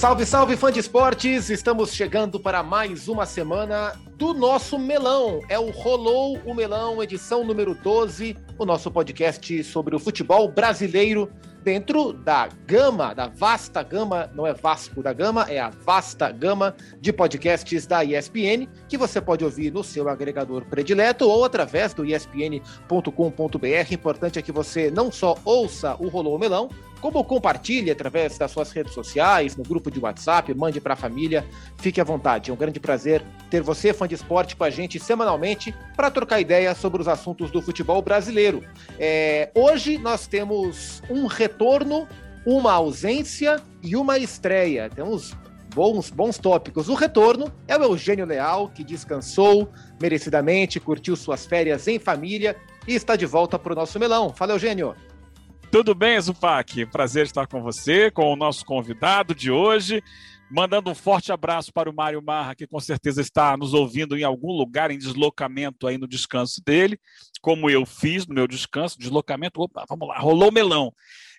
Salve, salve, fã de esportes! Estamos chegando para mais uma semana do nosso Melão. É o Rolou o Melão, edição número 12, o nosso podcast sobre o futebol brasileiro dentro da gama, da vasta gama, não é Vasco da Gama, é a vasta gama de podcasts da ESPN, que você pode ouvir no seu agregador predileto ou através do espn.com.br. Importante é que você não só ouça o Rolou o Melão, como compartilhe através das suas redes sociais, no grupo de WhatsApp, mande para a família, fique à vontade. É um grande prazer ter você, fã esporte, com a gente semanalmente para trocar ideias sobre os assuntos do futebol brasileiro. É, hoje nós temos um retorno, uma ausência e uma estreia. Temos bons, bons tópicos. O retorno é o Eugênio Leal, que descansou merecidamente, curtiu suas férias em família e está de volta para o nosso melão. Fala, Eugênio. Tudo bem, Zupac? Prazer estar com você, com o nosso convidado de hoje. Mandando um forte abraço para o Mário Marra, que com certeza está nos ouvindo em algum lugar em deslocamento aí no descanso dele, como eu fiz no meu descanso, deslocamento, opa, vamos lá, rolou melão.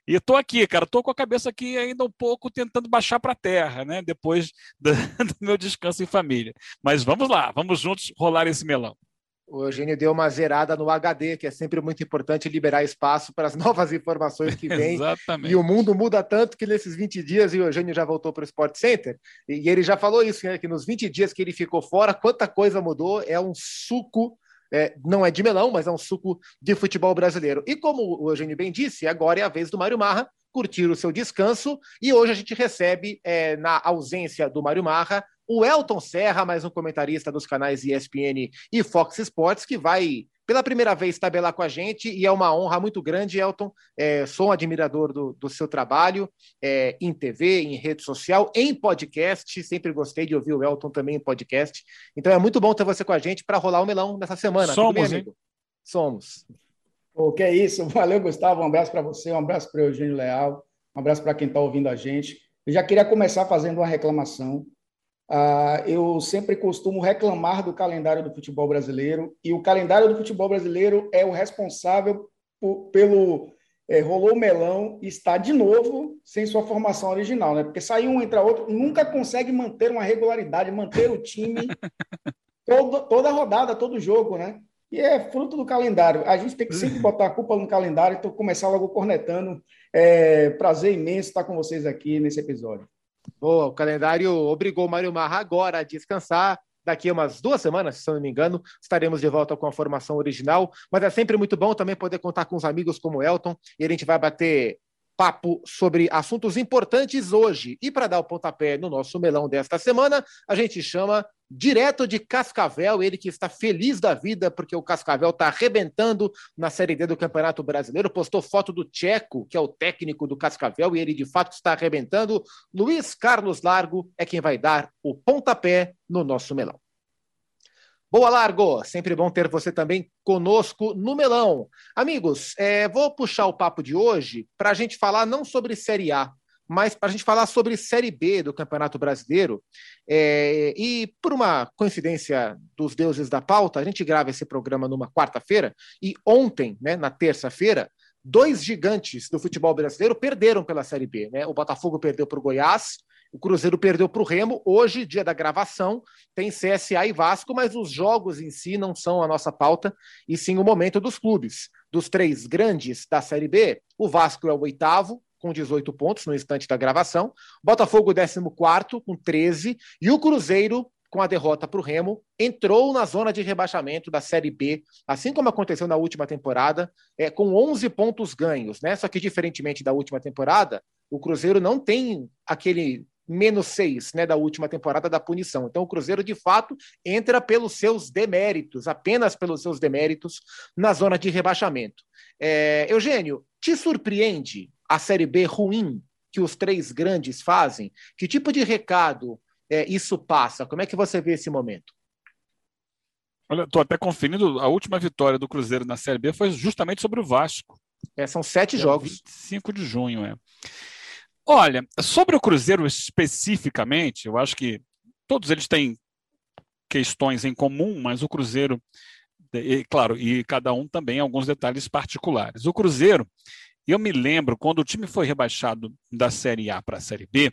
E estou aqui, cara, estou com a cabeça aqui ainda um pouco tentando baixar para a terra, né? Depois do, do meu descanso em família. Mas vamos lá, vamos juntos rolar esse melão. O Eugênio deu uma zerada no HD, que é sempre muito importante liberar espaço para as novas informações que vêm. Exatamente. E o mundo muda tanto que nesses 20 dias, e o Eugênio já voltou para o Sport Center, e ele já falou isso, né, que nos 20 dias que ele ficou fora, quanta coisa mudou, é um suco, é, não é de melão, mas é um suco de futebol brasileiro. E como o Eugênio bem disse, agora é a vez do Mário Marra curtir o seu descanso, e hoje a gente recebe, é, na ausência do Mário Marra, o Elton Serra, mais um comentarista dos canais ESPN e Fox Sports, que vai pela primeira vez tabelar com a gente e é uma honra muito grande, Elton. É, sou um admirador do, do seu trabalho é, em TV, em rede social, em podcast. Sempre gostei de ouvir o Elton também em podcast. Então é muito bom ter você com a gente para rolar o melão nessa semana. Somos, bem, amigo? Somos. O que é isso? Valeu, Gustavo. Um abraço para você, um abraço para o Eugênio Leal, um abraço para quem está ouvindo a gente. Eu já queria começar fazendo uma reclamação. Uh, eu sempre costumo reclamar do calendário do futebol brasileiro, e o calendário do futebol brasileiro é o responsável por, pelo é, rolou melão e está de novo sem sua formação original, né? Porque sai um, entra outro, nunca consegue manter uma regularidade, manter o time todo, toda rodada, todo jogo, né? E é fruto do calendário. A gente tem que sempre botar a culpa no calendário, então começar logo cornetando. É, prazer imenso estar com vocês aqui nesse episódio. Boa, o calendário obrigou o Mário Marra agora a descansar. Daqui a umas duas semanas, se não me engano, estaremos de volta com a formação original. Mas é sempre muito bom também poder contar com os amigos como Elton. E a gente vai bater papo sobre assuntos importantes hoje. E para dar o pontapé no nosso melão desta semana, a gente chama direto de Cascavel, ele que está feliz da vida porque o Cascavel está arrebentando na Série D do Campeonato Brasileiro, postou foto do Tcheco, que é o técnico do Cascavel, e ele de fato está arrebentando. Luiz Carlos Largo é quem vai dar o pontapé no nosso melão. Boa, Largo! Sempre bom ter você também conosco no Melão. Amigos, é, vou puxar o papo de hoje para a gente falar não sobre Série A, mas para a gente falar sobre Série B do Campeonato Brasileiro. É, e por uma coincidência dos deuses da pauta, a gente grava esse programa numa quarta-feira e ontem, né, na terça-feira, dois gigantes do futebol brasileiro perderam pela Série B. Né? O Botafogo perdeu para o Goiás o Cruzeiro perdeu para o Remo. Hoje, dia da gravação, tem CSA e Vasco, mas os jogos em si não são a nossa pauta, e sim o momento dos clubes. Dos três grandes da Série B, o Vasco é o oitavo, com 18 pontos no instante da gravação, Botafogo, 14 com 13, e o Cruzeiro, com a derrota para o Remo, entrou na zona de rebaixamento da Série B, assim como aconteceu na última temporada, é, com 11 pontos ganhos, né? Só que, diferentemente da última temporada, o Cruzeiro não tem aquele menos seis né, da última temporada da punição. Então, o Cruzeiro, de fato, entra pelos seus deméritos, apenas pelos seus deméritos, na zona de rebaixamento. É, Eugênio, te surpreende a Série B ruim que os três grandes fazem? Que tipo de recado é, isso passa? Como é que você vê esse momento? Olha, estou até conferindo, a última vitória do Cruzeiro na Série B foi justamente sobre o Vasco. É, são sete é jogos. 5 de junho, é. Olha, sobre o Cruzeiro especificamente, eu acho que todos eles têm questões em comum, mas o Cruzeiro, e, claro, e cada um também alguns detalhes particulares. O Cruzeiro, eu me lembro quando o time foi rebaixado da Série A para a Série B,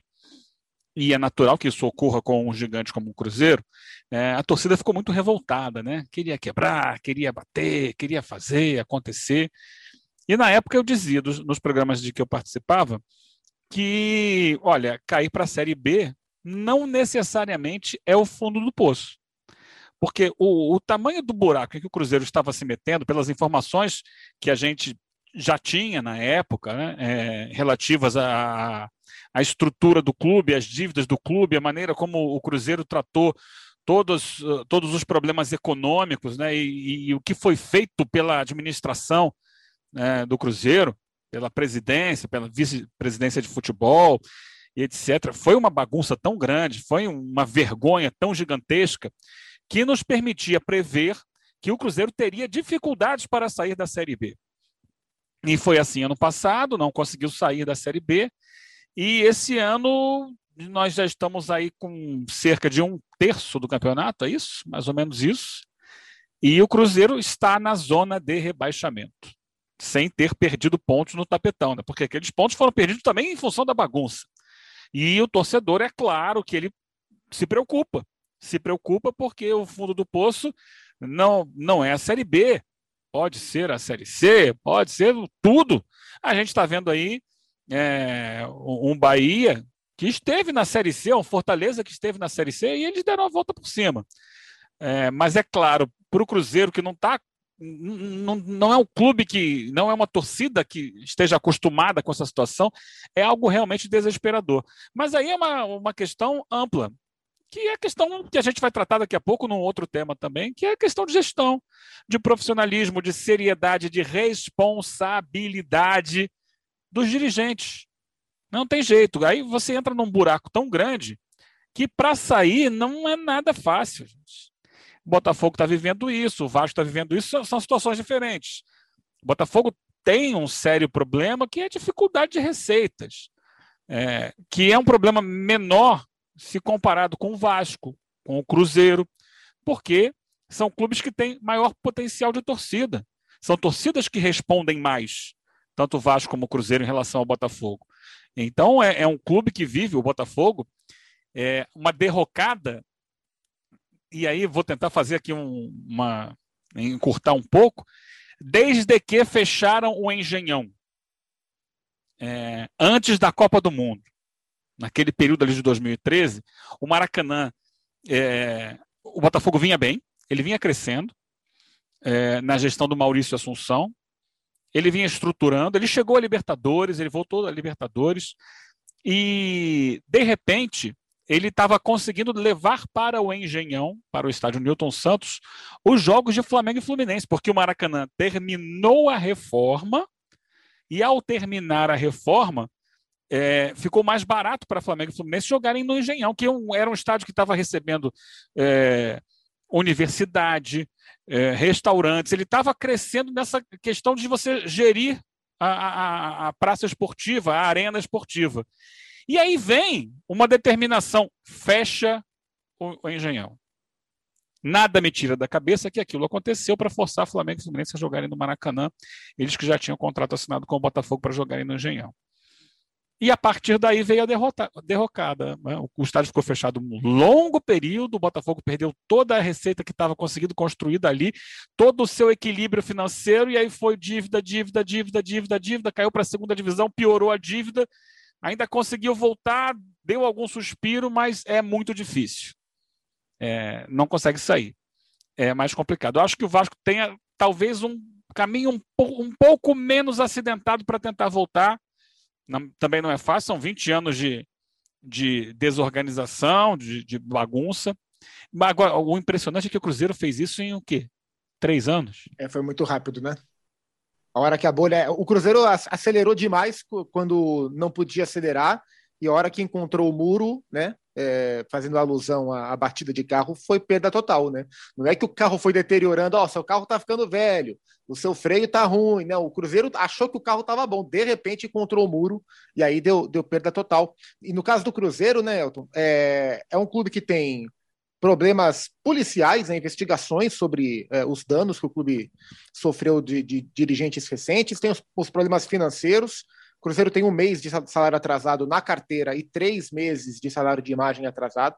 e é natural que isso ocorra com um gigante como o Cruzeiro, é, a torcida ficou muito revoltada, né? Queria quebrar, queria bater, queria fazer, acontecer. E na época eu dizia, dos, nos programas de que eu participava, que, olha, cair para a Série B não necessariamente é o fundo do poço. Porque o, o tamanho do buraco em que o Cruzeiro estava se metendo, pelas informações que a gente já tinha na época, né, é, relativas à, estrutura do clube, às dívidas do clube, a maneira como o Cruzeiro tratou todos, todos os problemas econômicos, né, e, e, e o que foi feito pela administração né, do Cruzeiro, pela presidência, pela vice-presidência de futebol e etc. Foi uma bagunça tão grande, foi uma vergonha tão gigantesca que nos permitia prever que o Cruzeiro teria dificuldades para sair da Série B. E foi assim ano passado, não conseguiu sair da Série B. E esse ano nós já estamos aí com cerca de um terço do campeonato, é isso? Mais ou menos isso. E o Cruzeiro está na zona de rebaixamento sem ter perdido pontos no tapetão, né? porque aqueles pontos foram perdidos também em função da bagunça. E o torcedor, é claro que ele se preocupa, se preocupa porque o fundo do poço não, não é a Série B, pode ser a Série C, pode ser tudo. A gente está vendo aí é, um Bahia que esteve na Série C, um Fortaleza que esteve na Série C e eles deram a volta por cima. É, mas é claro, para o Cruzeiro que não está não, não é um clube que, não é uma torcida que esteja acostumada com essa situação, é algo realmente desesperador. Mas aí é uma, uma questão ampla, que é a questão que a gente vai tratar daqui a pouco num outro tema também, que é a questão de gestão, de profissionalismo, de seriedade, de responsabilidade dos dirigentes. Não tem jeito. Aí você entra num buraco tão grande que para sair não é nada fácil. Gente. Botafogo está vivendo isso, o Vasco está vivendo isso, são situações diferentes. O Botafogo tem um sério problema que é a dificuldade de receitas, é, que é um problema menor se comparado com o Vasco, com o Cruzeiro, porque são clubes que têm maior potencial de torcida. São torcidas que respondem mais, tanto o Vasco como o Cruzeiro em relação ao Botafogo. Então é, é um clube que vive, o Botafogo, é, uma derrocada e aí vou tentar fazer aqui um, uma. encurtar um pouco, desde que fecharam o Engenhão, é, antes da Copa do Mundo, naquele período ali de 2013, o Maracanã, é, o Botafogo vinha bem, ele vinha crescendo é, na gestão do Maurício Assunção, ele vinha estruturando, ele chegou a Libertadores, ele voltou a Libertadores, e de repente ele estava conseguindo levar para o Engenhão, para o estádio Newton Santos, os jogos de Flamengo e Fluminense, porque o Maracanã terminou a reforma e, ao terminar a reforma, é, ficou mais barato para Flamengo e Fluminense jogarem no Engenhão, que um, era um estádio que estava recebendo é, universidade, é, restaurantes. Ele estava crescendo nessa questão de você gerir a, a, a praça esportiva, a arena esportiva. E aí vem uma determinação: fecha o, o Engenhão. Nada me tira da cabeça que aquilo aconteceu para forçar Flamengo e Fluminense a jogarem no Maracanã, eles que já tinham contrato assinado com o Botafogo para jogarem no Engenhão. E a partir daí veio a derrota, derrocada. Né? O estádio ficou fechado um longo período, o Botafogo perdeu toda a receita que estava conseguindo construída ali, todo o seu equilíbrio financeiro, e aí foi dívida, dívida, dívida, dívida, dívida, caiu para a segunda divisão, piorou a dívida, ainda conseguiu voltar, deu algum suspiro, mas é muito difícil. É, não consegue sair. É mais complicado. Eu acho que o Vasco tenha talvez um caminho um, pouco, um pouco menos acidentado para tentar voltar. Não, também não é fácil, são 20 anos de, de desorganização, de, de bagunça. Agora, o impressionante é que o Cruzeiro fez isso em o quê? Três anos? É, foi muito rápido, né? A hora que a bolha. O Cruzeiro acelerou demais quando não podia acelerar, e a hora que encontrou o muro, né? É, fazendo alusão à, à, batida de carro, foi perda total, né? Não é que o carro foi deteriorando, ó, seu carro tá ficando velho, o seu freio tá ruim, né? O Cruzeiro achou que o carro tava bom, de repente encontrou o muro e aí deu, deu perda total. E no caso do Cruzeiro, né, Elton, é, é um clube que tem problemas policiais, né, investigações sobre é, os danos que o clube sofreu de, de dirigentes recentes, tem os, os, problemas financeiros, O Cruzeiro tem um mês de salário atrasado na carteira e três meses de salário de imagem atrasado.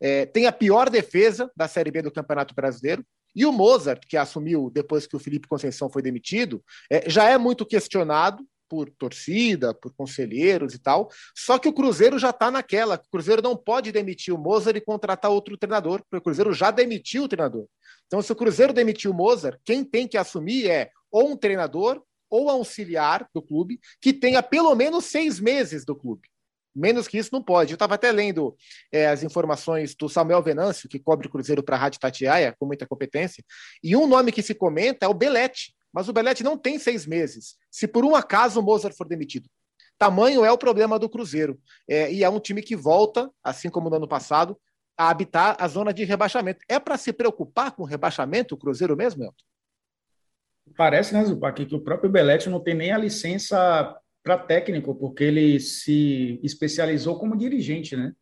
É, tem a pior defesa da Série B do Campeonato Brasileiro. E o Mozart, que assumiu depois que o Felipe Conceição foi demitido, é, já é muito questionado por torcida, por conselheiros e tal. Só que o Cruzeiro já está naquela. O Cruzeiro não pode demitir o Mozart e contratar outro treinador, porque o Cruzeiro já demitiu o treinador. Então, se o Cruzeiro demitiu o Mozart, quem tem que assumir é ou um treinador ou auxiliar do clube que tenha pelo menos seis meses do clube. Menos que isso não pode. Eu estava até lendo é, as informações do Samuel Venâncio, que cobre o Cruzeiro para a Rádio Tatiaia, com muita competência, e um nome que se comenta é o Belete. Mas o Belete não tem seis meses. Se por um acaso o Mozart for demitido. Tamanho é o problema do Cruzeiro. É, e é um time que volta, assim como no ano passado, a habitar a zona de rebaixamento. É para se preocupar com o rebaixamento, o Cruzeiro mesmo, Elton? Parece, né, Zupac, que o próprio Belete não tem nem a licença para técnico, porque ele se especializou como dirigente, né?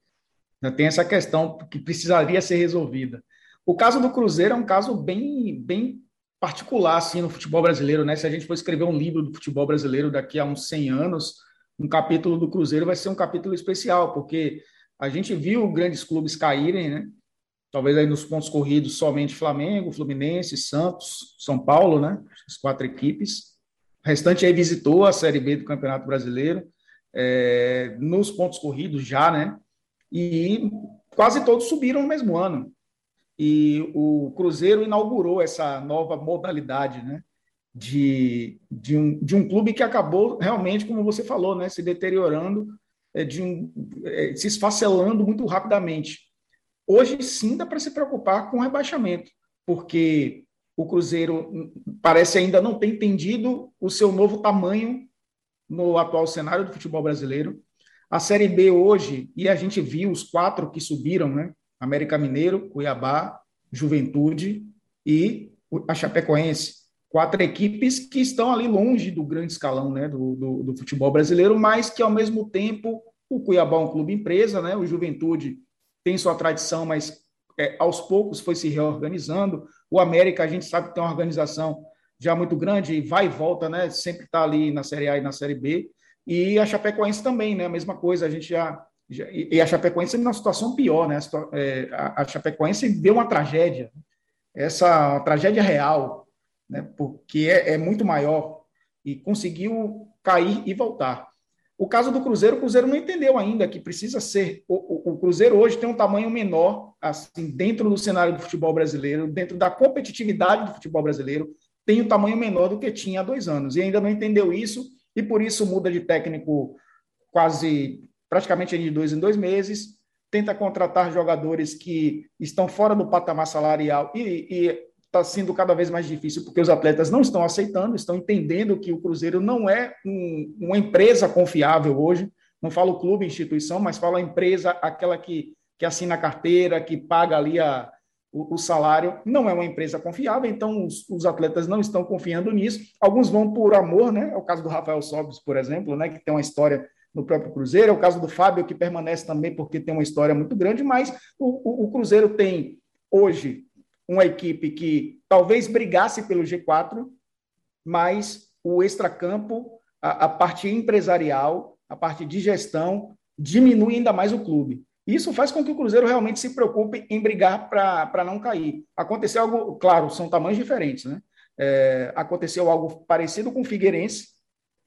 Tem essa questão que precisaria ser resolvida. O caso do Cruzeiro é um caso bem, bem particular assim no futebol brasileiro, né? Se a gente for escrever um livro do futebol brasileiro daqui a uns 100 anos, um capítulo do Cruzeiro vai ser um capítulo especial, porque a gente viu grandes clubes caírem, né? Talvez aí nos pontos corridos somente Flamengo, Fluminense, Santos, São Paulo, né? As quatro equipes. O restante aí visitou a Série B do Campeonato Brasileiro. É, nos pontos corridos já, né? E quase todos subiram no mesmo ano e o Cruzeiro inaugurou essa nova modalidade, né? De, de, um, de um clube que acabou realmente, como você falou, né, se deteriorando, é, de um, é, se esfacelando muito rapidamente. Hoje sim dá para se preocupar com o rebaixamento, porque o Cruzeiro parece ainda não ter entendido o seu novo tamanho no atual cenário do futebol brasileiro. A Série B hoje, e a gente viu os quatro que subiram, né? América Mineiro, Cuiabá, Juventude e a Chapecoense. Quatro equipes que estão ali longe do grande escalão né, do, do, do futebol brasileiro, mas que, ao mesmo tempo, o Cuiabá é um clube empresa, né, o Juventude tem sua tradição, mas é, aos poucos foi se reorganizando. O América, a gente sabe que tem uma organização já muito grande, vai e volta, né? Sempre está ali na Série A e na Série B. E a Chapecoense também, né? A mesma coisa, a gente já e a Chapecoense numa situação pior, né? É, a Chapecoense deu uma tragédia, essa tragédia real, né? Porque é, é muito maior e conseguiu cair e voltar. O caso do Cruzeiro, o Cruzeiro não entendeu ainda que precisa ser. O, o, o, Cruzeiro hoje tem um tamanho menor, assim, dentro do cenário do futebol brasileiro, dentro da competitividade do futebol brasileiro, tem um tamanho menor do que tinha há dois anos. E ainda não entendeu isso, e por isso muda de técnico quase praticamente de dois em dois meses, tenta contratar jogadores que estão fora do patamar salarial e está sendo cada vez mais difícil porque os atletas não estão aceitando, estão entendendo que o Cruzeiro não é um, uma empresa confiável hoje. Não falo clube, instituição, mas falo a empresa, aquela que, que assina a carteira, que paga ali a, o, o, salário. Não é uma empresa confiável, então os, os, atletas não estão confiando nisso. Alguns vão por amor, né? É o caso do Rafael Sobis, por exemplo, né? que tem uma história no próprio Cruzeiro. É o caso do Fábio, que permanece também porque tem uma história muito grande, mas o, o, o Cruzeiro tem hoje uma equipe que talvez brigasse pelo G4, mas o extracampo, a, a parte empresarial, a parte de gestão, diminui ainda mais o clube. Isso faz com que o Cruzeiro realmente se preocupe em brigar para não cair. Aconteceu algo, claro, são tamanhos diferentes, né? É, aconteceu algo parecido com o Figueirense,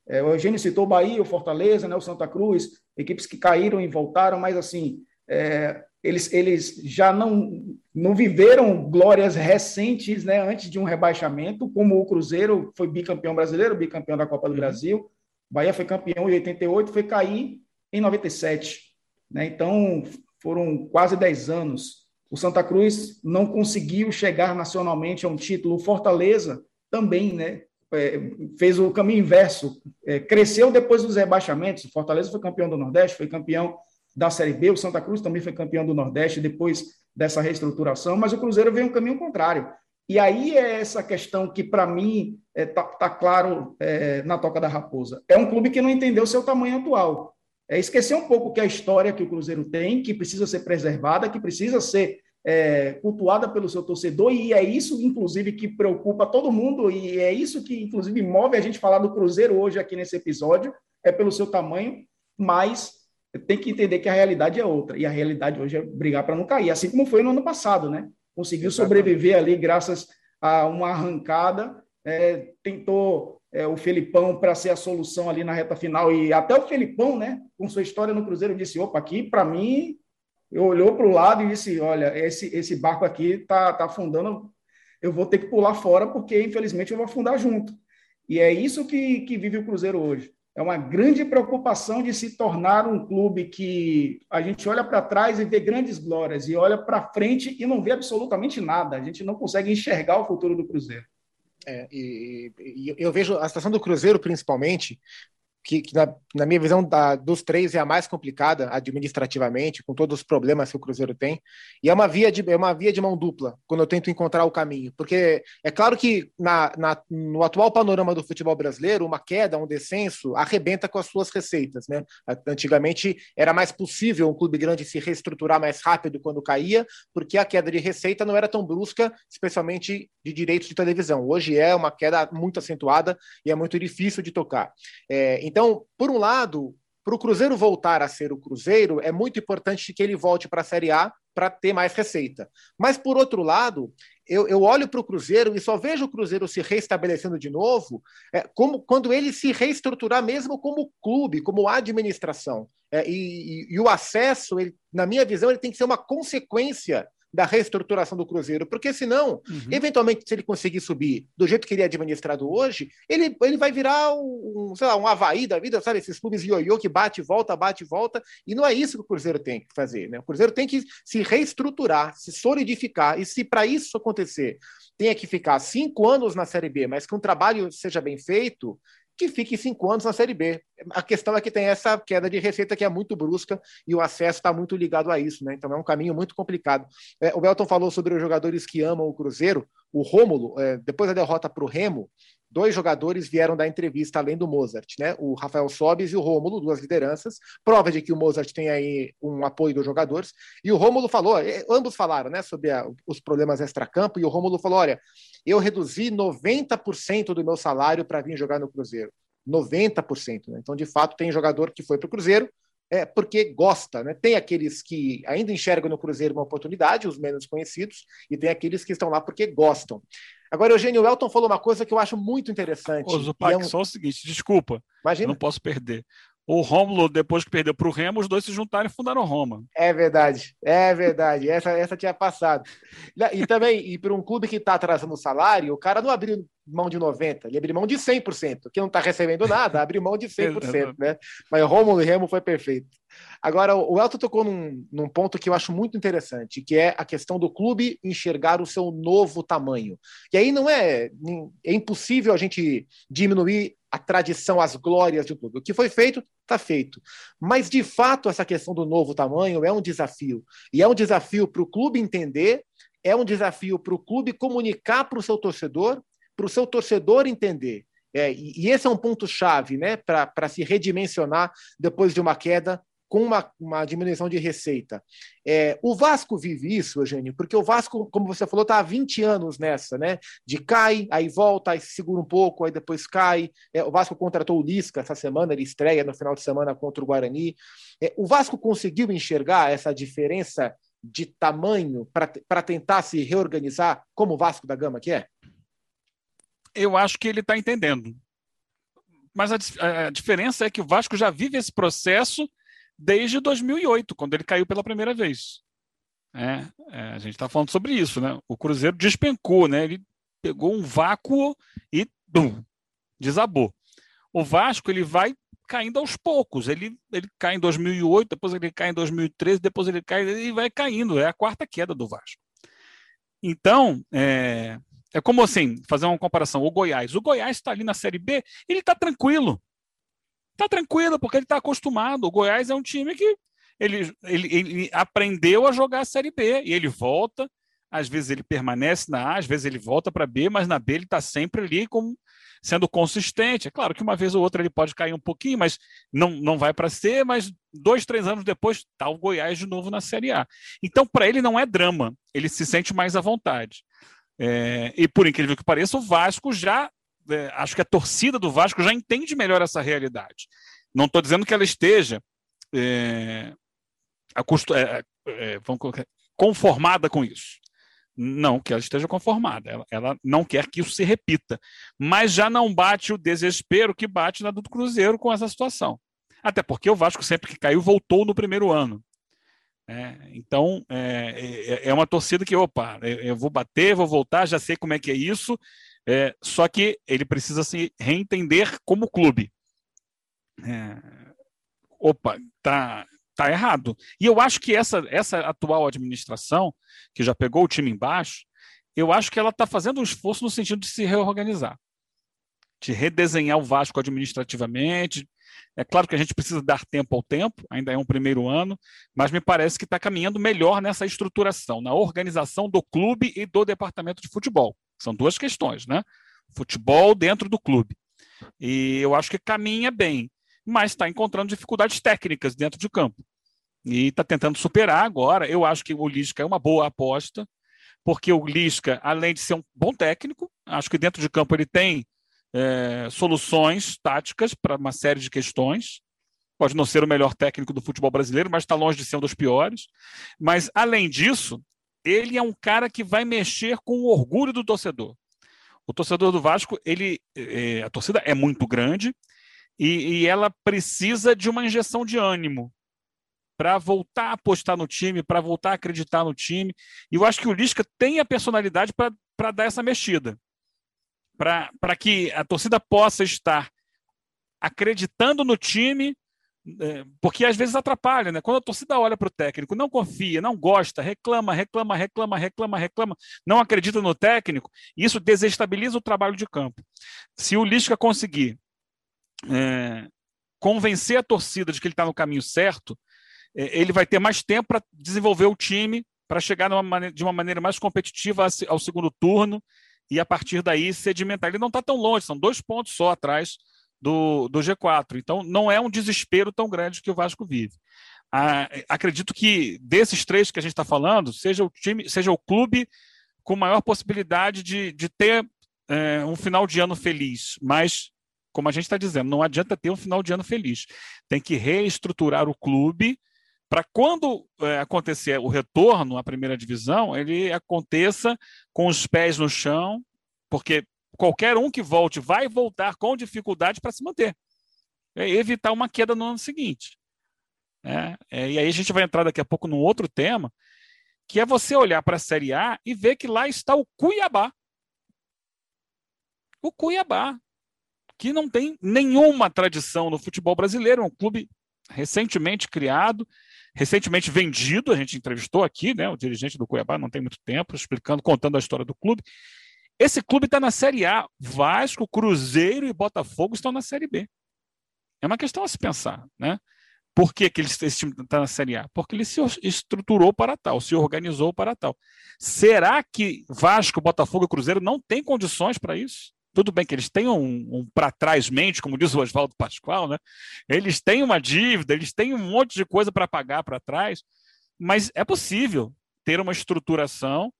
é, o Eugênio citou o Bahia, o Fortaleza, né, o Santa Cruz, equipes que caíram e voltaram, mas assim, é, eles, eles já não, não viveram glórias recentes né, antes de um rebaixamento, como o Cruzeiro foi bicampeão brasileiro, bicampeão da Copa do uhum. Brasil, o Bahia foi campeão em 88, foi cair em 97. Né, então, foram quase 10 anos. O Santa Cruz não conseguiu chegar nacionalmente a um título. O Fortaleza também, né? É, fez o caminho inverso, é, cresceu depois dos rebaixamentos. Fortaleza foi campeão do Nordeste, foi campeão da Série B, o Santa Cruz também foi campeão do Nordeste depois dessa reestruturação, mas o Cruzeiro veio um caminho contrário. E aí é essa questão que, para mim, está é, tá, tá claro é, na Toca da Raposa. É um clube que não entendeu seu tamanho atual. É esquecer um pouco que a história que o Cruzeiro tem, que precisa ser preservada, que precisa ser é, cultuada pelo seu torcedor, e é isso, inclusive, que preocupa todo mundo, e é isso que, inclusive, move a gente falar do Cruzeiro hoje aqui nesse episódio, é pelo seu tamanho, mas tem que entender que a realidade é outra. E a realidade hoje é brigar para não cair, assim como foi no ano passado, né? Conseguiu sobreviver ali graças a uma arrancada, é, tentou é, o Felipão para ser a solução ali na reta final, e até o Felipão, né, com sua história no Cruzeiro, disse: opa, aqui para mim, olhou para o lado e disse: olha, esse, esse barco aqui está tá afundando, eu vou ter que pular fora, porque infelizmente eu vou afundar junto. E é isso que, que vive o Cruzeiro hoje. É uma grande preocupação de se tornar um clube que a gente olha para trás e vê grandes glórias, e olha para frente e não vê absolutamente nada. A gente não consegue enxergar o futuro do Cruzeiro. É, e, e, eu vejo a situação do Cruzeiro, principalmente, que, que na, na, minha visão da, dos três é a mais complicada administrativamente, com todos os problemas que o Cruzeiro tem. E é uma via de, é uma via de mão dupla quando eu tento encontrar o caminho. Porque é claro que na, na, no atual panorama do futebol brasileiro, uma queda, um descenso, arrebenta com as suas receitas. Né? Antigamente era mais possível um clube grande se reestruturar mais rápido quando caía, porque a queda de receita não era tão brusca, especialmente de direitos de televisão. Hoje é uma queda muito acentuada e é muito difícil de tocar. É, então, por um lado, para o Cruzeiro voltar a ser o Cruzeiro, é muito importante que ele volte para a Série A para ter mais receita. Mas, por outro lado, eu, eu olho para o Cruzeiro e só vejo o Cruzeiro se reestabelecendo de novo é, como quando ele se reestruturar mesmo como clube, como administração. É, e, e, e, o acesso, ele, na minha visão, ele tem que ser uma consequência da reestruturação do Cruzeiro, porque senão, uhum. eventualmente, se ele conseguir subir do jeito que ele é administrado hoje, ele, ele vai virar um, sei lá, um Havaí da vida, sabe? Esses clubes ioiô que bate, volta, bate, volta, e não é isso que o Cruzeiro tem que fazer, né? O Cruzeiro tem que se reestruturar, se solidificar, e se para isso acontecer tenha que ficar cinco anos na Série B, mas que um trabalho seja bem feito, que fique cinco anos na Série B. A questão é que tem essa queda de receita que é muito brusca e o acesso está muito ligado a isso, né? Então é um caminho muito complicado. É, o Elton falou sobre os jogadores que amam o Cruzeiro. O Rômulo, é, depois da derrota para o Remo, dois jogadores vieram dar entrevista além do Mozart, né? O Rafael Sobis e o Rômulo, duas lideranças, prova de que o Mozart tem aí um apoio dos jogadores. E o Rômulo falou, é, ambos falaram, né, sobre a, os problemas extracampo, e o Rômulo falou: olha, eu reduzi 90% do meu salário para vir jogar no Cruzeiro. 90%. Né? Então, de fato, tem jogador que foi para o Cruzeiro é, porque gosta. Né? Tem aqueles que ainda enxergam no Cruzeiro uma oportunidade, os menos conhecidos, e tem aqueles que estão lá porque gostam. Agora, Eugênio Elton falou uma coisa que eu acho muito interessante. Ô, Zupac, é um... só o seguinte, desculpa, Imagina. não posso perder o Rômulo, depois que perdeu para o Remo, os dois se juntaram e fundaram Roma. É verdade, é verdade. Essa, essa tinha passado. E também, e para um clube que está atrasando o salário, o cara não abriu mão de 90%, ele abriu mão de 100%. Que não está recebendo nada, abriu mão de 100%. né? Mas Rômulo e Remo foi perfeito. Agora, o Elton tocou num, num ponto que eu acho muito interessante, que é a questão do clube enxergar o seu novo tamanho. E aí não é, é impossível a gente diminuir a tradição, as glórias de um clube. O que foi feito, está feito. Mas, de fato, essa questão do novo tamanho é um desafio. E é um desafio para o clube entender, é um desafio para o clube comunicar para o seu torcedor, para o seu torcedor entender. É, e, e esse é um ponto-chave né, para se redimensionar depois de uma queda com uma, uma diminuição de receita. É, o Vasco vive isso, Eugênio, porque o Vasco, como você falou, está há 20 anos nessa, né? De cai, aí volta, aí se segura um pouco, aí depois cai. É, o Vasco contratou o Lisca essa semana, ele estreia no final de semana contra o Guarani. É, o Vasco conseguiu enxergar essa diferença de tamanho para tentar se reorganizar como o Vasco da Gama que é? Eu acho que ele está entendendo. Mas a, a diferença é que o Vasco já vive esse processo desde 2008, quando ele caiu pela primeira vez. É, é, a gente está falando sobre isso, né? O Cruzeiro despencou, né? Ele pegou um vácuo e bum, desabou. O Vasco ele vai caindo aos poucos. Ele, ele cai em 2008, depois ele cai em 2013, depois ele cai e vai caindo. É a quarta queda do Vasco. Então, é, é como assim, fazer uma comparação. O Goiás. O Goiás está ali na Série B, ele está tranquilo tá tranquilo, porque ele está acostumado. O Goiás é um time que ele, ele, ele aprendeu a jogar a Série B e ele volta. Às vezes ele permanece na A, às vezes ele volta para B, mas na B ele está sempre ali como sendo consistente. É claro que uma vez ou outra ele pode cair um pouquinho, mas não, não vai para C, mas dois, três anos depois está o Goiás de novo na Série A. Então, para ele não é drama, ele se sente mais à vontade. É, e por incrível que pareça, o Vasco já é, acho que a torcida do Vasco já entende melhor essa realidade. Não estou dizendo que ela esteja é, acostu, é, é, conformada com isso. Não que ela esteja conformada, ela, ela, não quer que isso se repita. Mas já não bate o desespero que bate na do Cruzeiro com essa situação. Até porque o Vasco, sempre que caiu, voltou no primeiro ano. É, então, é, é, é, uma torcida que, opa, eu vou bater, vou voltar, já sei como é que é isso, é, só que ele precisa se reentender como clube. É, opa, tá, tá errado. E eu acho que essa, essa atual administração, que já pegou o time embaixo, eu acho que ela está fazendo um esforço no sentido de se reorganizar, de redesenhar o Vasco administrativamente, é claro que a gente precisa dar tempo ao tempo, ainda é um primeiro ano, mas me parece que está caminhando melhor nessa estruturação, na organização do clube e do departamento de futebol. São duas questões, né? Futebol dentro do clube. E eu acho que caminha bem, mas está encontrando dificuldades técnicas dentro de campo. E está tentando superar agora. Eu acho que o Lisca é uma boa aposta, porque o Lisca, além de ser um bom técnico, acho que dentro de campo ele tem é, soluções táticas para uma série de questões. Pode não ser o melhor técnico do futebol brasileiro, mas está longe de ser um dos piores. Mas, além disso, ele é um cara que vai mexer com o orgulho do torcedor. O torcedor do Vasco, ele, é, a torcida é muito grande e, e ela precisa de uma injeção de ânimo para voltar a apostar no time, para voltar a acreditar no time. E eu acho que o Lisca tem a personalidade para dar essa mexida para que a torcida possa estar acreditando no time, é, porque às vezes atrapalha, né? Quando a torcida olha para o técnico, não confia, não gosta, reclama, reclama, reclama, reclama, reclama, não acredita no técnico, isso desestabiliza o trabalho de campo. Se o Lisca conseguir é, convencer a torcida de que ele está no caminho certo, é, ele vai ter mais tempo para desenvolver o time, para chegar numa, de uma maneira mais competitiva ao segundo turno e a partir daí sedimentar. Ele não está tão longe, são dois pontos só atrás do, do G4. Então, não é um desespero tão grande que o Vasco vive. Ah, acredito que desses três que a gente está falando, seja o time, seja o clube com maior possibilidade de, de ter é, um final de ano feliz. Mas, como a gente está dizendo, não adianta ter um final de ano feliz. Tem que reestruturar o clube para quando é, acontecer o retorno à primeira divisão, ele aconteça com os pés no chão, porque qualquer um que volte vai voltar com dificuldade para se manter. É evitar uma queda no ano seguinte. É, é, e aí a gente vai entrar daqui a pouco num outro tema, que é você olhar para a Série A e ver que lá está o Cuiabá. O Cuiabá, que não tem nenhuma tradição no futebol brasileiro, é um clube recentemente criado, recentemente vendido, a gente entrevistou aqui, né, o dirigente do Cuiabá, não tem muito tempo, explicando, contando a história do clube. Esse clube está na Série A. Vasco, Cruzeiro e Botafogo estão na Série B. É uma questão a se pensar, né? Por que, que esse time está na Série A? Porque ele se estruturou para tal, se organizou para tal. Será que Vasco, Botafogo e Cruzeiro não têm condições para isso? Tudo bem que eles têm um, um para trás mente, como diz o Oswaldo Pascoal, né? Eles têm uma dívida, eles têm um monte de coisa para pagar para trás, mas é possível ter uma estruturação,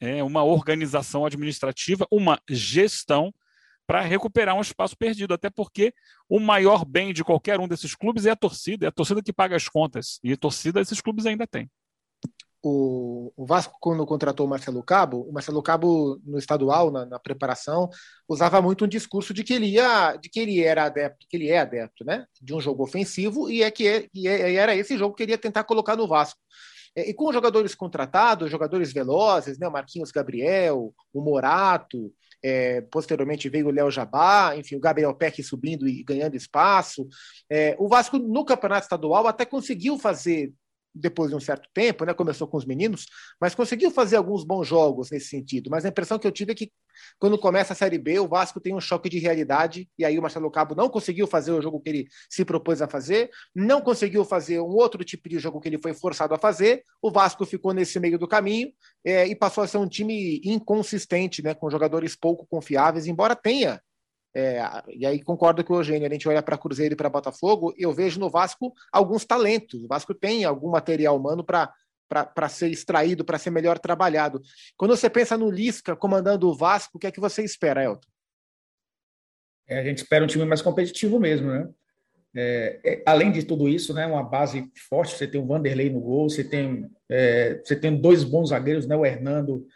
é, uma organização administrativa, uma gestão para recuperar um espaço perdido, até porque o maior bem de qualquer um desses clubes é a torcida, é a torcida que paga as contas, e a torcida esses clubes ainda têm o, o, Vasco, quando contratou o Marcelo Cabo, o Marcelo Cabo, no estadual, na, na, preparação, usava muito um discurso de que ele ia, de que ele era adepto, que ele é adepto, né? De um jogo ofensivo, e é que é, e é, era esse jogo que ele ia tentar colocar no Vasco. É, e com jogadores contratados, jogadores velozes, né? O Marquinhos Gabriel, o Morato, é, posteriormente veio o Léo Jabá, enfim, o Gabriel Peck subindo e ganhando espaço. É, o Vasco, no campeonato estadual, até conseguiu fazer depois de um certo tempo, né, começou com os meninos, mas conseguiu fazer alguns bons jogos nesse sentido. Mas a impressão que eu tive é que quando começa a Série B, o Vasco tem um choque de realidade, e aí o Marcelo Cabo não conseguiu fazer o jogo que ele se propôs a fazer, não conseguiu fazer um outro tipo de jogo que ele foi forçado a fazer, o Vasco ficou nesse meio do caminho é, e passou a ser um time inconsistente, né, com jogadores pouco confiáveis, embora tenha é, e aí concordo com o Eugênio, a gente olha para Cruzeiro e para Botafogo, eu vejo no Vasco alguns talentos. O Vasco tem algum material humano para ser extraído, para ser melhor trabalhado. Quando você pensa no Lisca comandando o Vasco, o que é que você espera, Elton? É, a gente espera um time mais competitivo mesmo, né? é, é, além de tudo isso, né, uma base forte, você tem o Vanderlei no gol, você tem, é, você tem dois bons zagueiros, né, o Hernando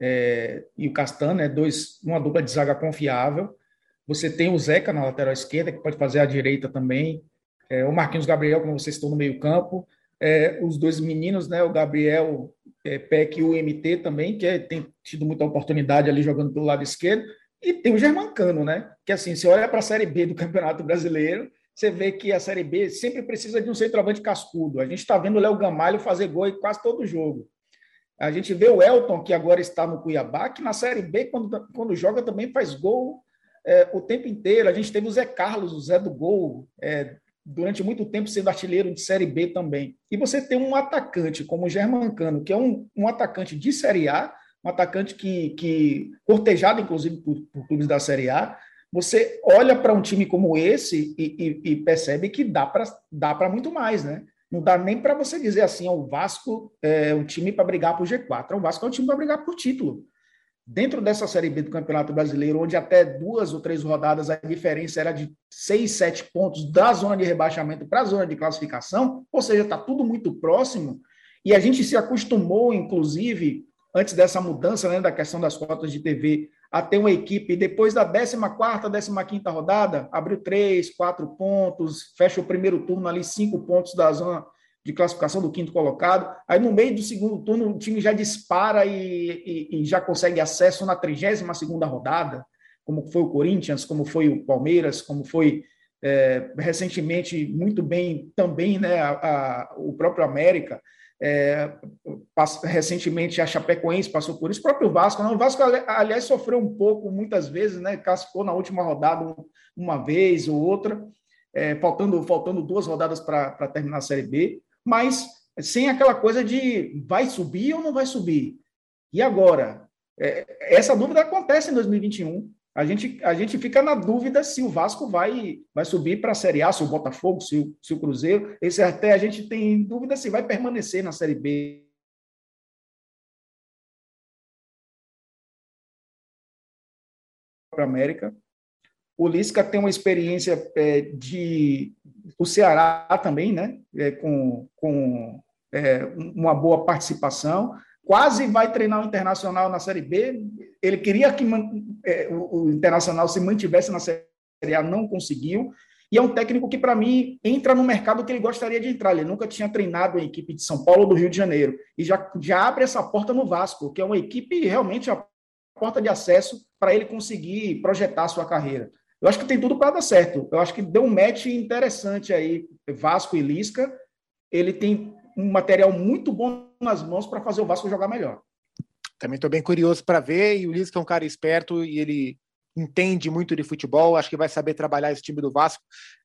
é, e o Castan, né, dois, uma dupla de zaga confiável. Você tem o Zeca na lateral esquerda, que pode fazer a direita também. É, o Marquinhos Gabriel, como vocês estão no meio campo. É, os dois meninos, né, o Gabriel é, Peck e o MT também, que é, tem tido muita oportunidade ali jogando pelo lado esquerdo. E tem o Germancano, né? Que assim, você olha para a Série B do Campeonato Brasileiro, você vê que a Série B sempre precisa de um centroavante cascudo. A gente está vendo o Léo Gamalho fazer gol em quase todo jogo. A gente vê o Elton, que agora está no Cuiabá, que na Série B, quando, quando joga, também faz gol é, o tempo inteiro. A gente teve o Zé Carlos, o Zé do Gol, é, durante muito tempo sendo artilheiro de Série B também. E você tem um atacante como o Germancano, que é um, um atacante de Série A, um atacante que, que cortejado, inclusive, por, por clubes da Série A, você olha para um time como esse e, e, e percebe que dá para dá muito mais, né? Não dá nem para você dizer assim, o Vasco é um time para brigar por G4, o Vasco é um time para brigar por título. Dentro dessa Série B do Campeonato Brasileiro, onde até duas ou três rodadas a diferença era de seis, sete pontos da zona de rebaixamento para a zona de classificação, ou seja, está tudo muito próximo, e a gente se acostumou, inclusive, antes dessa mudança né, da questão das cotas de TV, a ter uma equipe, depois da 14ª, 15 rodada, abriu três, quatro pontos, fecha o primeiro turno ali, cinco pontos da zona de classificação do quinto colocado. Aí, no meio do segundo turno, o time já dispara e, e, e já consegue acesso na 32ª rodada, como foi o Corinthians, como foi o Palmeiras, como foi é, recentemente, muito bem também né, a, a, o próprio América. É, recentemente a Chapecoense passou por isso, o próprio Vasco. Não, o Vasco, aliás, sofreu um pouco muitas vezes, né? Cascou na última rodada uma vez ou outra, é, faltando, faltando duas rodadas para terminar a Série B, mas sem aquela coisa de vai subir ou não vai subir. E agora? É, essa dúvida acontece em 2021 a gente, a gente fica na dúvida se o Vasco vai, vai subir para a Série A, se o Botafogo, se o, se o Cruzeiro. Esse até a gente tem dúvida se vai permanecer na Série B. Para América. O Lisca tem uma experiência é, de o Ceará também, né? É, com, com é, uma boa participação quase vai treinar o Internacional na Série B. Ele queria que é, o Internacional se mantivesse na Série A, não conseguiu. E é um técnico que, para mim, entra no mercado que ele gostaria de entrar. Ele nunca tinha treinado em equipe de São Paulo ou do Rio de Janeiro. E já, já abre essa porta no Vasco, que é uma equipe realmente a porta de acesso para ele conseguir projetar a sua carreira. Eu acho que tem tudo para dar certo. Eu acho que deu um match interessante aí, Vasco e Lisca. Ele tem um material muito bom nas mãos para fazer o Vasco jogar melhor. Também estou bem curioso para ver, e o Lisca é um cara esperto e ele entende muito de futebol, acho que vai saber trabalhar esse time do Vasco.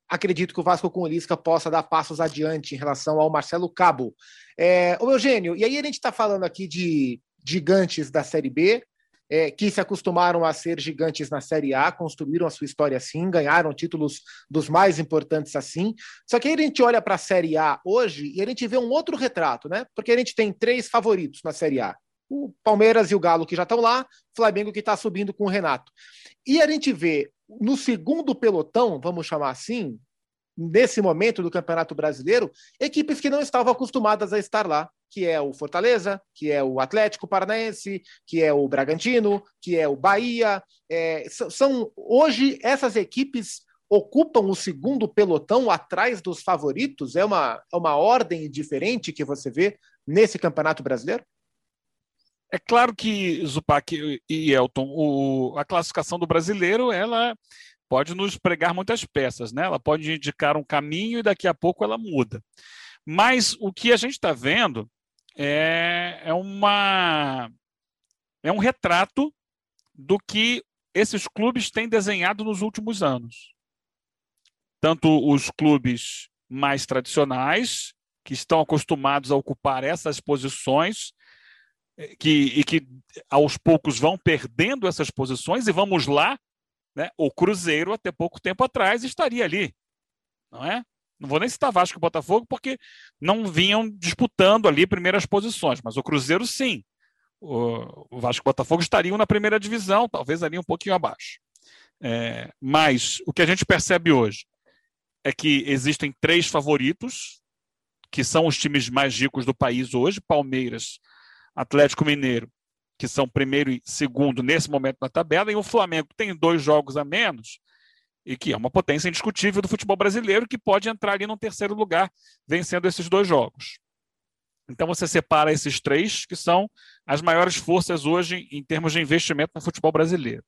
Acredito que o Vasco com o Lisca possa dar passos adiante em relação ao Marcelo Cabo. É, ô Eugênio, e aí a gente está falando aqui de gigantes da Série B, é, que se acostumaram a ser gigantes na Série A, construíram a sua história assim, ganharam títulos dos mais importantes assim. Só que aí a gente olha para a Série A hoje e a gente vê um outro retrato, né? Porque a gente tem três favoritos na Série A. O Palmeiras e o Galo que já estão lá, Flamengo que está subindo com o Renato. E a gente vê no segundo pelotão, vamos chamar assim, nesse momento do Campeonato Brasileiro, equipes que não estavam acostumadas a estar lá que é o Fortaleza, que é o Atlético Paranaense, que é o Bragantino, que é o Bahia. É, são hoje essas equipes ocupam o segundo pelotão atrás dos favoritos? É uma, é uma ordem diferente que você vê nesse Campeonato Brasileiro? É claro que, Zupac e Elton, o, a classificação do brasileiro ela pode nos pregar muitas peças, né? Ela pode indicar um caminho e daqui a pouco ela muda. Mas o que a gente está vendo é, é, uma, é um retrato do que esses clubes têm desenhado nos últimos anos. Tanto os clubes mais tradicionais, que estão acostumados a ocupar essas posições, eh, que, e que aos poucos vão perdendo essas posições, e vamos lá, né? o Cruzeiro, até pouco tempo atrás, estaria ali. Não é? Não vou nem citar Vasco e Botafogo, porque não vinham disputando ali primeiras posições, mas o Cruzeiro sim. O, Vasco e Botafogo estariam na primeira divisão, talvez ali um pouquinho abaixo. É, mas o que a gente percebe hoje é que existem três favoritos, que são os times mais ricos do país hoje: Palmeiras, Atlético Mineiro, que são primeiro e segundo nesse momento na tabela, e o Flamengo tem dois jogos a menos, e que é uma potência indiscutível do futebol brasileiro, que pode entrar ali no terceiro lugar, vencendo esses dois jogos. Então você separa esses três, que são as maiores forças hoje em termos de investimento no futebol brasileiro.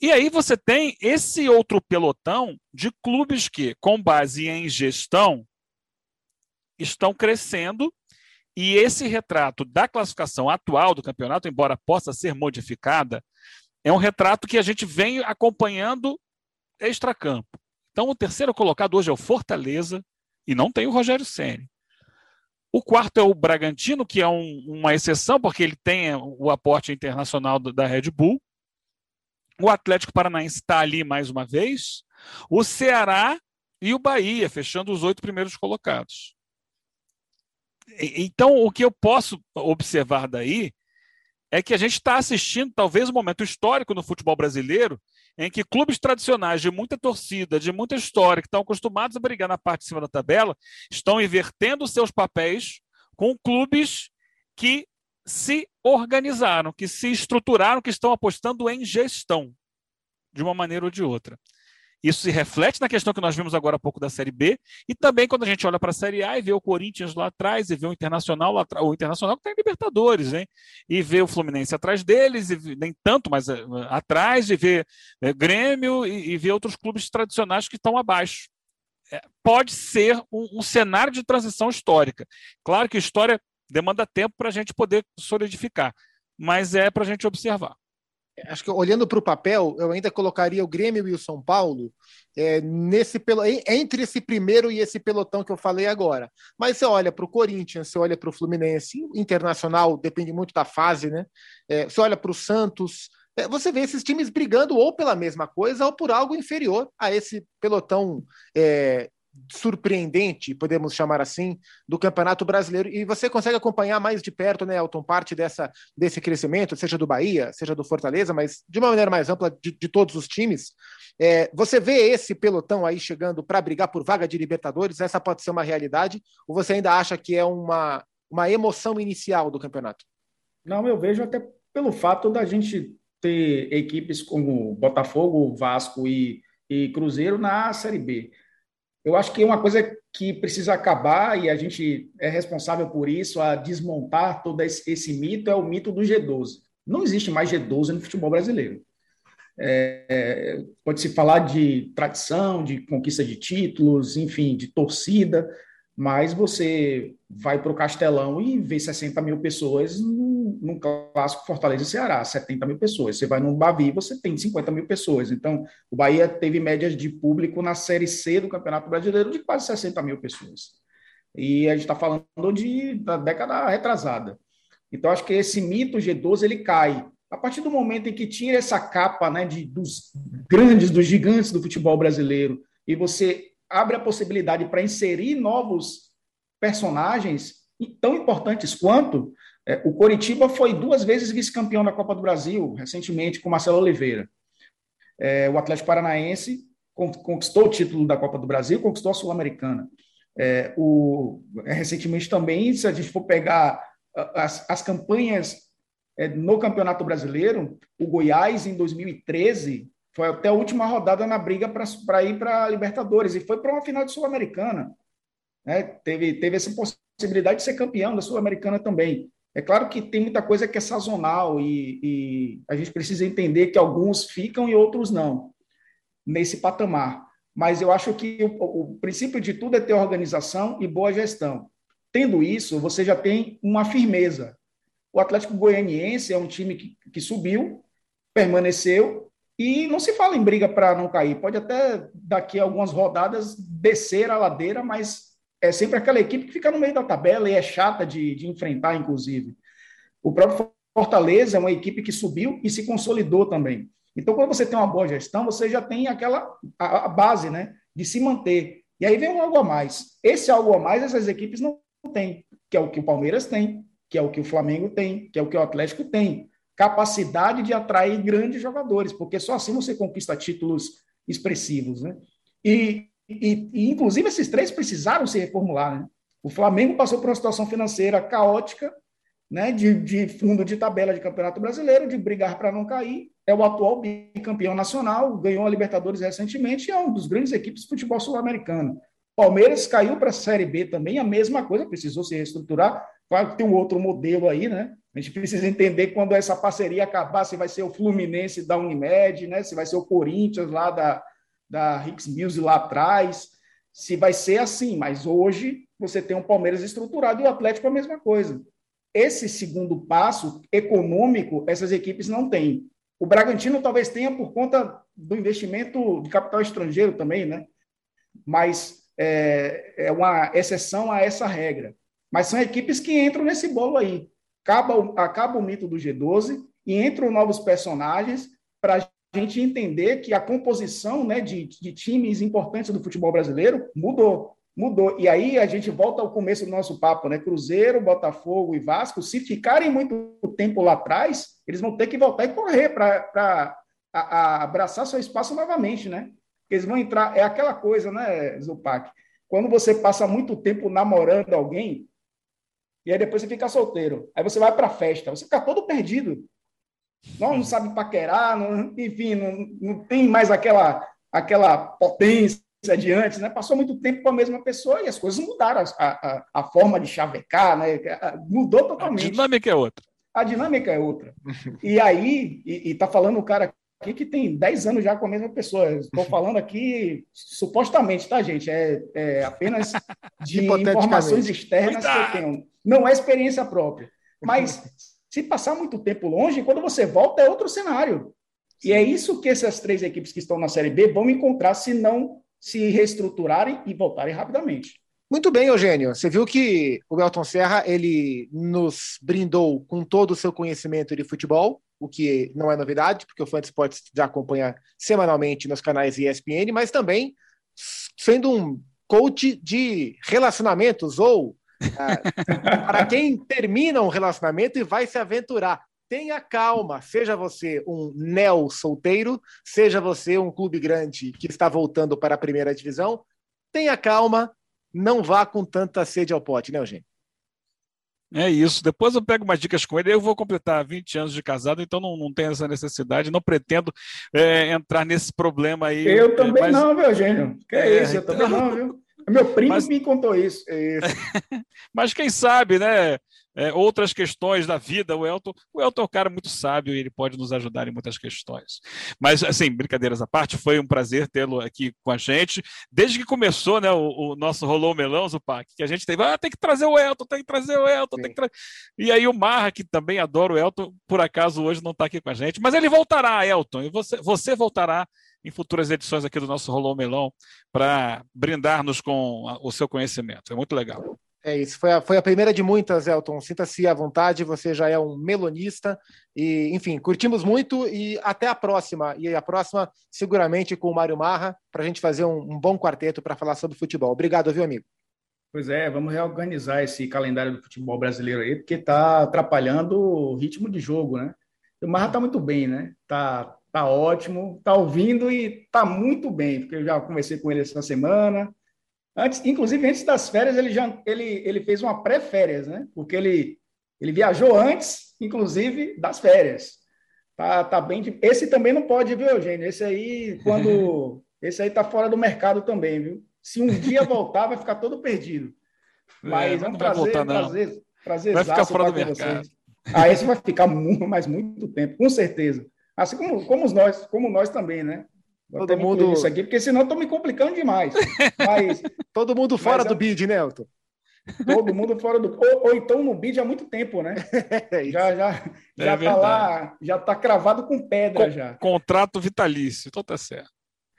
E aí você tem esse outro pelotão de clubes que, com base em gestão, estão crescendo e esse retrato da classificação atual do campeonato, embora possa ser modificada, é um retrato que a gente vem acompanhando extracampo. Então, o terceiro colocado hoje é o Fortaleza, e não tem o Rogério Ceni. O quarto é o Bragantino, que é um, uma exceção, porque ele tem o aporte internacional da Red Bull. O Atlético Paranaense está ali mais uma vez. O Ceará e o Bahia, fechando os oito primeiros colocados. Então, o que eu posso observar daí é que a gente está assistindo talvez um momento histórico no futebol brasileiro em que clubes tradicionais de muita torcida, de muita história, que estão acostumados a brigar na parte de cima da tabela, estão invertendo seus papéis com clubes que se organizaram, que se estruturaram, que estão apostando em gestão, de uma maneira ou de outra. Isso se reflete na questão que nós vimos agora há pouco da Série B, e também quando a gente olha para a Série A e vê o Corinthians lá atrás, e vê o Internacional lá o Internacional que está em Libertadores, hein? e vê o Fluminense atrás deles, e nem tanto, mas uh, atrás, e vê uh, Grêmio e, e vê outros clubes tradicionais que estão abaixo. É, pode ser um, um cenário de transição histórica. Claro que história demanda tempo para a gente poder solidificar, mas é para a gente observar acho que olhando para o papel, eu ainda colocaria o Grêmio e o São Paulo é, nesse pelo, entre esse primeiro e esse pelotão que eu falei agora. Mas você olha para o Corinthians, você olha para o Fluminense, internacional depende muito da fase, né? É, você olha para o Santos, é, você vê esses times brigando ou pela mesma coisa ou por algo inferior a esse pelotão é, surpreendente, podemos chamar assim, do Campeonato Brasileiro. E você consegue acompanhar mais de perto, né, Elton, parte dessa, desse crescimento, seja do Bahia, seja do Fortaleza, mas de uma maneira mais ampla de, de todos os times. É, você vê esse pelotão aí chegando para brigar por vaga de Libertadores? Essa pode ser uma realidade? Ou você ainda acha que é uma, uma emoção inicial do campeonato? Não, eu vejo até pelo fato da gente ter equipes como Botafogo, Vasco e, e Cruzeiro na Série B eu acho que uma coisa que precisa acabar, e a gente é responsável por isso, a desmontar todo esse, esse mito, é o mito do G12. Não existe mais G12 no futebol brasileiro. É, Pode-se falar de tradição, de conquista de títulos, enfim, de torcida, mas você vai para o Castelão e vê 60 mil pessoas num, clássico Fortaleza e Ceará, 70 mil pessoas. Você vai no Bavi, você tem 50 mil pessoas. Então, o Bahia teve médias de público na Série C do Campeonato Brasileiro de quase 60 mil pessoas. E a gente está falando de, da década retrasada. Então, acho que esse mito G12 ele cai. A partir do momento em que tira essa capa né, de, dos grandes, dos gigantes do futebol brasileiro, e você abre a possibilidade para inserir novos personagens tão importantes quanto é, o Coritiba foi duas vezes vice-campeão da Copa do Brasil, recentemente, com Marcelo Oliveira. É, o Atlético Paranaense conquistou o título da Copa do Brasil, conquistou a Sul-Americana. É, o, é, recentemente também, se a gente for pegar as, as campanhas é, no Campeonato Brasileiro, o Goiás, em 2013, foi até a última rodada na briga para ir para a Libertadores e foi para uma final de Sul-Americana. Né? Teve, teve essa possibilidade de ser campeão da Sul-Americana também. É claro que tem muita coisa que é sazonal e, e, a gente precisa entender que alguns ficam e outros não nesse patamar. Mas eu acho que o, o princípio de tudo é ter organização e boa gestão. Tendo isso, você já tem uma firmeza. O Atlético Goianiense é um time que, que subiu, permaneceu e não se fala em briga para não cair. Pode até daqui a algumas rodadas descer a ladeira, mas é sempre aquela equipe que fica no meio da tabela e é chata de, de enfrentar, inclusive. O próprio Fortaleza é uma equipe que subiu e se consolidou também. Então, quando você tem uma boa gestão, você já tem aquela a, a base, né, de se manter. E aí vem um algo a mais. Esse algo a mais essas equipes não têm, que é o que o Palmeiras tem, que é o que o Flamengo tem, que é o que o Atlético tem capacidade de atrair grandes jogadores, porque só assim você conquista títulos expressivos, né? E, e, e, inclusive, esses três precisaram se reformular. Né? O Flamengo passou por uma situação financeira caótica, né, de, de fundo de tabela de Campeonato Brasileiro, de brigar para não cair. É o atual bicampeão nacional, ganhou a Libertadores recentemente e é um dos grandes equipes de futebol sul-americano. Palmeiras caiu para a Série B também, a mesma coisa, precisou se reestruturar. Claro que tem um outro modelo aí, né? A gente precisa entender quando essa parceria acabar, se vai ser o Fluminense da Unimed, né? se vai ser o Corinthians lá da, da Hicks Mills lá atrás, se vai ser assim. Mas hoje você tem um Palmeiras estruturado e o Atlético a mesma coisa. Esse segundo passo econômico, essas equipes não têm. O Bragantino talvez tenha por conta do investimento de capital estrangeiro também, né? Mas é, é uma exceção a essa regra. Mas são equipes que entram nesse bolo aí acaba, acaba o mito do G12 e entram novos personagens para a gente entender que a composição né, de, de times importantes do futebol brasileiro mudou. Mudou. E aí a gente volta ao começo do nosso papo, né? Cruzeiro, Botafogo e Vasco, se ficarem muito tempo lá atrás, eles vão ter que voltar e correr para abraçar seu espaço novamente, né? Eles vão entrar. É aquela coisa, né, Zupac? Quando você passa muito tempo namorando alguém, e aí depois você fica solteiro. Aí você vai para a festa, você fica todo perdido. Não, não sabe paquerar, não, enfim, não, não tem mais aquela, aquela potência de antes, né? Passou muito tempo com a mesma pessoa e as coisas mudaram. A, a, a forma de chavecar, né? Mudou totalmente. A dinâmica é outra. A dinâmica é outra. E aí, e, está falando o cara aqui que tem 10 anos já com a mesma pessoa. Estou falando aqui supostamente, tá, gente? É, é apenas de informações externas que eu tenho. Não é experiência própria. Mas se passar muito tempo longe, quando você volta, é outro cenário. E é isso que essas três equipes que estão na Série B vão encontrar se não se reestruturarem e voltarem rapidamente. Muito bem, Eugênio. Você viu que o Elton Serra ele nos brindou com todo o seu conhecimento de futebol, o que não é novidade, porque o Fã Esportes já acompanha semanalmente nos canais ESPN, mas também sendo um coach de relacionamentos ou para quem termina um relacionamento e vai se aventurar. Tenha calma, seja você um neo solteiro, seja você um clube grande que está voltando para a primeira divisão, tenha calma, não vá com tanta sede ao pote, né, Eugênio? É isso. Depois eu pego umas dicas com ele. Eu vou completar 20 anos de casado, então não, não tenho essa necessidade. Não pretendo é, entrar nesse problema aí. Eu também mas... não, viu, Eugênio? Que é, é isso, eu também não, viu? Meu primo mas... me contou isso. isso. mas quem sabe, né? é, outras questões da vida. O Elton, o Elton é um cara muito sábio e ele pode nos ajudar em muitas questões. Mas, assim, brincadeiras à parte, foi um prazer tê-lo aqui com a gente. Desde que começou né, o, o nosso Rolou Melão, Zupac, que a gente teve, ah, tem que trazer o Elton, tem que trazer o Elton, tem que trazer. E aí o Marra, que também adora o Elton, por acaso hoje não está aqui com a gente, mas ele voltará, Elton, e você, você voltará em futuras edições aqui do nosso Rolou Melão para brindar-nos com o seu conhecimento. É muito legal. É isso, foi a, foi a primeira de muitas, Elton. Sinta-se à vontade, você já é um melonista. E, enfim, curtimos muito e até a próxima. E a próxima, seguramente, com o Mário Marra, para a gente fazer um, um bom quarteto para falar sobre futebol. Obrigado, viu, amigo? Pois é, vamos reorganizar esse calendário do futebol brasileiro aí, porque está atrapalhando o ritmo de jogo, né? O Marra está muito bem, né? Tá, tá ótimo, tá ouvindo e tá muito bem, porque eu já conversei com ele essa semana Antes, inclusive, antes das férias, ele já ele, ele fez uma pré-férias, né? Porque ele, ele viajou antes, inclusive, das férias. Tá, tá bem. De... Esse também não pode, viu, Eugênio? Esse aí, quando. esse aí tá fora do mercado também, viu? Se um dia voltar, vai ficar todo perdido. É, mas é, um prazer, voltar, prazer, prazer vai ficar fora do mercado. Vocês. Ah, esse vai ficar muito, mais muito tempo, com certeza. Assim como, como nós, como nós também, né? Vou Todo mundo isso aqui, porque senão estou me complicando demais. Mas, Todo mundo fora do bid, né, Elton? Todo mundo fora do. Ou, ou, então no bid há muito tempo, né? É já já é já está lá, já está cravado com pedra já. Contrato vitalício, então tá certo.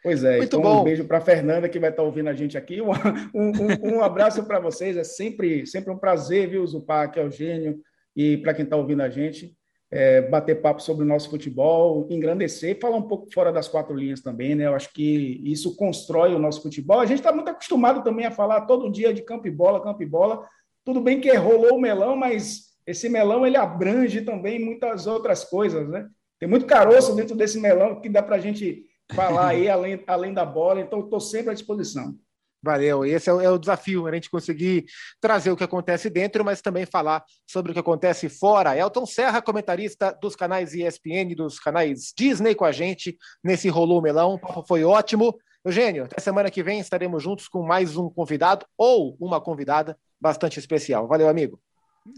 Pois é, muito então bom. um beijo para a Fernanda que vai estar tá ouvindo a gente aqui. Um, um, um abraço para vocês, é sempre, sempre um prazer, viu, Zupac, Eugênio, e para quem está ouvindo a gente é, bater papo sobre o nosso futebol, engrandecer falar um pouco fora das quatro linhas também, né? Eu acho que isso constrói o nosso futebol. A gente está muito acostumado também a falar todo dia de campo e bola, campo e bola. Tudo bem que rolou o melão, mas esse melão ele abrange também muitas outras coisas, né? Tem muito caroço dentro desse melão que dá para a gente falar aí além, além da bola, então estou sempre à disposição. Valeu, esse é o, é o, desafio, a gente conseguir trazer o que acontece dentro, mas também falar sobre o que acontece fora. Elton Serra, comentarista dos canais ESPN, dos canais Disney com a gente nesse Rolou Melão, foi ótimo. Eugênio, até semana que vem estaremos juntos com mais um convidado ou uma convidada bastante especial. Valeu, amigo.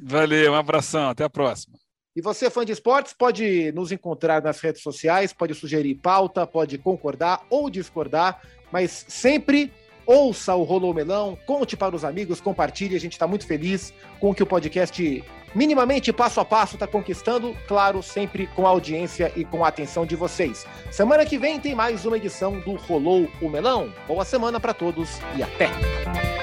Valeu, um abração, até a próxima. E você, fã de esportes, pode nos encontrar nas redes sociais, pode sugerir pauta, pode concordar ou discordar, mas sempre ouça o Rolou Melão, conte para os amigos, compartilhe. A gente está muito feliz com o que o podcast, minimamente passo a passo, está conquistando. Claro, sempre com a audiência e com a atenção de vocês. Semana que vem tem mais uma edição do Rolou o Melão. Boa semana para todos e até!